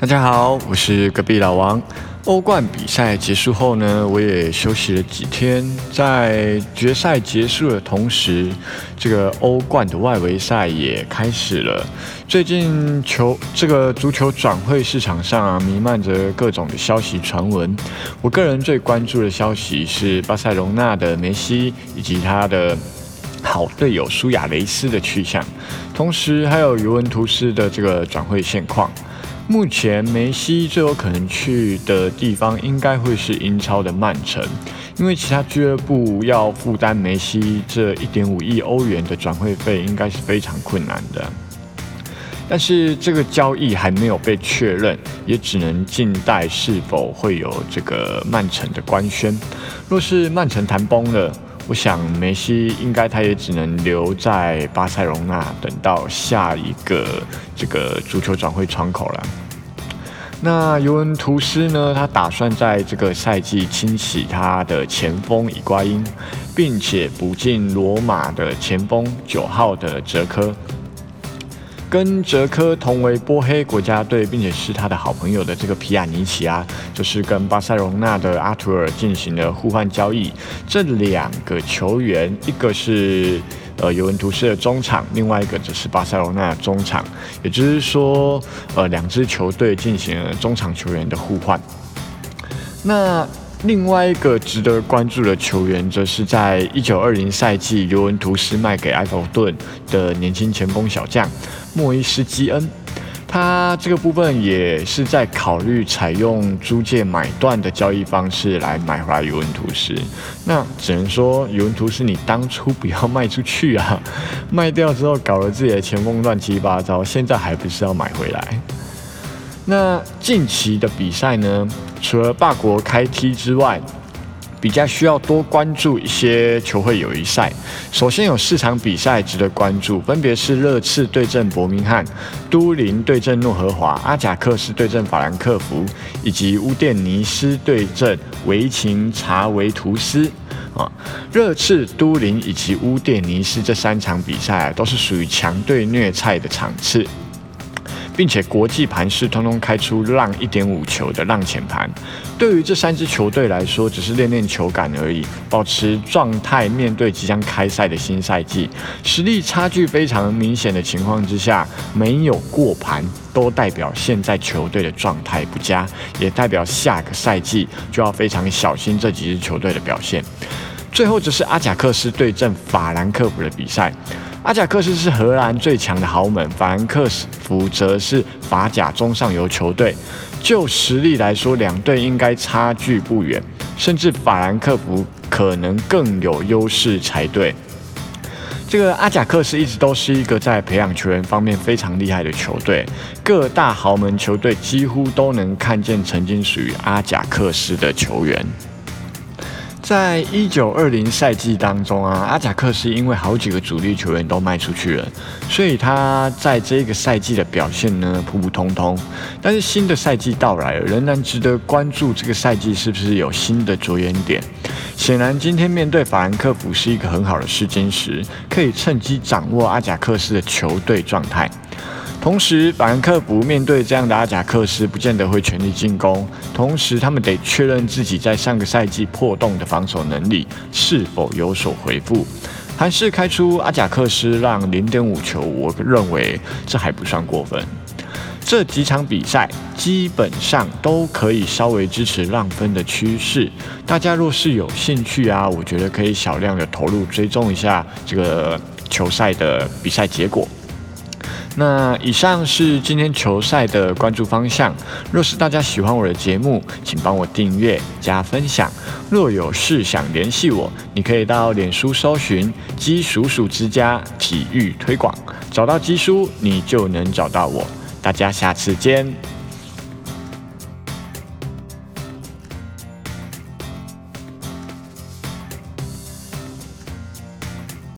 大家好，我是隔壁老王。欧冠比赛结束后呢，我也休息了几天。在决赛结束的同时，这个欧冠的外围赛也开始了。最近球这个足球转会市场上啊，弥漫着各种的消息传闻。我个人最关注的消息是巴塞隆纳的梅西以及他的好队友苏亚雷斯的去向，同时还有尤文图斯的这个转会现况。目前梅西最有可能去的地方应该会是英超的曼城，因为其他俱乐部要负担梅西这一点五亿欧元的转会费，应该是非常困难的。但是这个交易还没有被确认，也只能静待是否会有这个曼城的官宣。若是曼城谈崩了，我想梅西应该他也只能留在巴塞隆纳，等到下一个这个足球转会窗口了。那尤文图斯呢？他打算在这个赛季清洗他的前锋伊瓜因，并且补进罗马的前锋九号的哲科。跟哲科同为波黑国家队，并且是他的好朋友的这个皮亚尼奇啊，就是跟巴塞隆纳的阿图尔进行了互换交易。这两个球员，一个是呃尤文图斯的中场，另外一个则是巴塞隆纳的中场。也就是说，呃，两支球队进行了中场球员的互换。那另外一个值得关注的球员，则是在一九二零赛季尤文图斯卖给埃弗顿的年轻前锋小将。莫伊斯基恩，他这个部分也是在考虑采用租借买断的交易方式来买回来尤文图斯。那只能说尤文图斯，你当初不要卖出去啊！卖掉之后搞了自己的前锋乱七八糟，现在还不是要买回来？那近期的比赛呢？除了霸国开踢之外，比较需要多关注一些球会友谊赛。首先有四场比赛值得关注，分别是热刺对阵伯明翰、都灵对阵诺和华、阿贾克斯对阵法兰克福，以及乌甸尼斯对阵维琴查维图斯。啊，热刺、都灵以及乌甸尼斯这三场比赛啊都是属于强队虐菜的场次。并且国际盘是通通开出浪一点五球的浪前盘，对于这三支球队来说，只是练练球感而已，保持状态面对即将开赛的新赛季。实力差距非常明显的情况之下，没有过盘，都代表现在球队的状态不佳，也代表下个赛季就要非常小心这几支球队的表现。最后则是阿贾克斯对阵法兰克福的比赛。阿贾克斯是荷兰最强的豪门，法兰克福则是法甲中上游球队。就实力来说，两队应该差距不远，甚至法兰克福可能更有优势才对。这个阿贾克斯一直都是一个在培养球员方面非常厉害的球队，各大豪门球队几乎都能看见曾经属于阿贾克斯的球员。在一九二零赛季当中啊，阿贾克斯因为好几个主力球员都卖出去了，所以他在这个赛季的表现呢普普通通。但是新的赛季到来了，仍然值得关注。这个赛季是不是有新的着眼点？显然，今天面对法兰克福是一个很好的试金石，可以趁机掌握阿贾克斯的球队状态。同时，法兰克福面对这样的阿贾克斯，不见得会全力进攻。同时，他们得确认自己在上个赛季破洞的防守能力是否有所回复。还是开出阿贾克斯让零点五球，我认为这还不算过分。这几场比赛基本上都可以稍微支持让分的趋势。大家若是有兴趣啊，我觉得可以小量的投入追踪一下这个球赛的比赛结果。那以上是今天球赛的关注方向。若是大家喜欢我的节目，请帮我订阅加分享。若有事想联系我，你可以到脸书搜寻“鸡叔叔之家体育推广”，找到鸡叔，你就能找到我。大家下次见。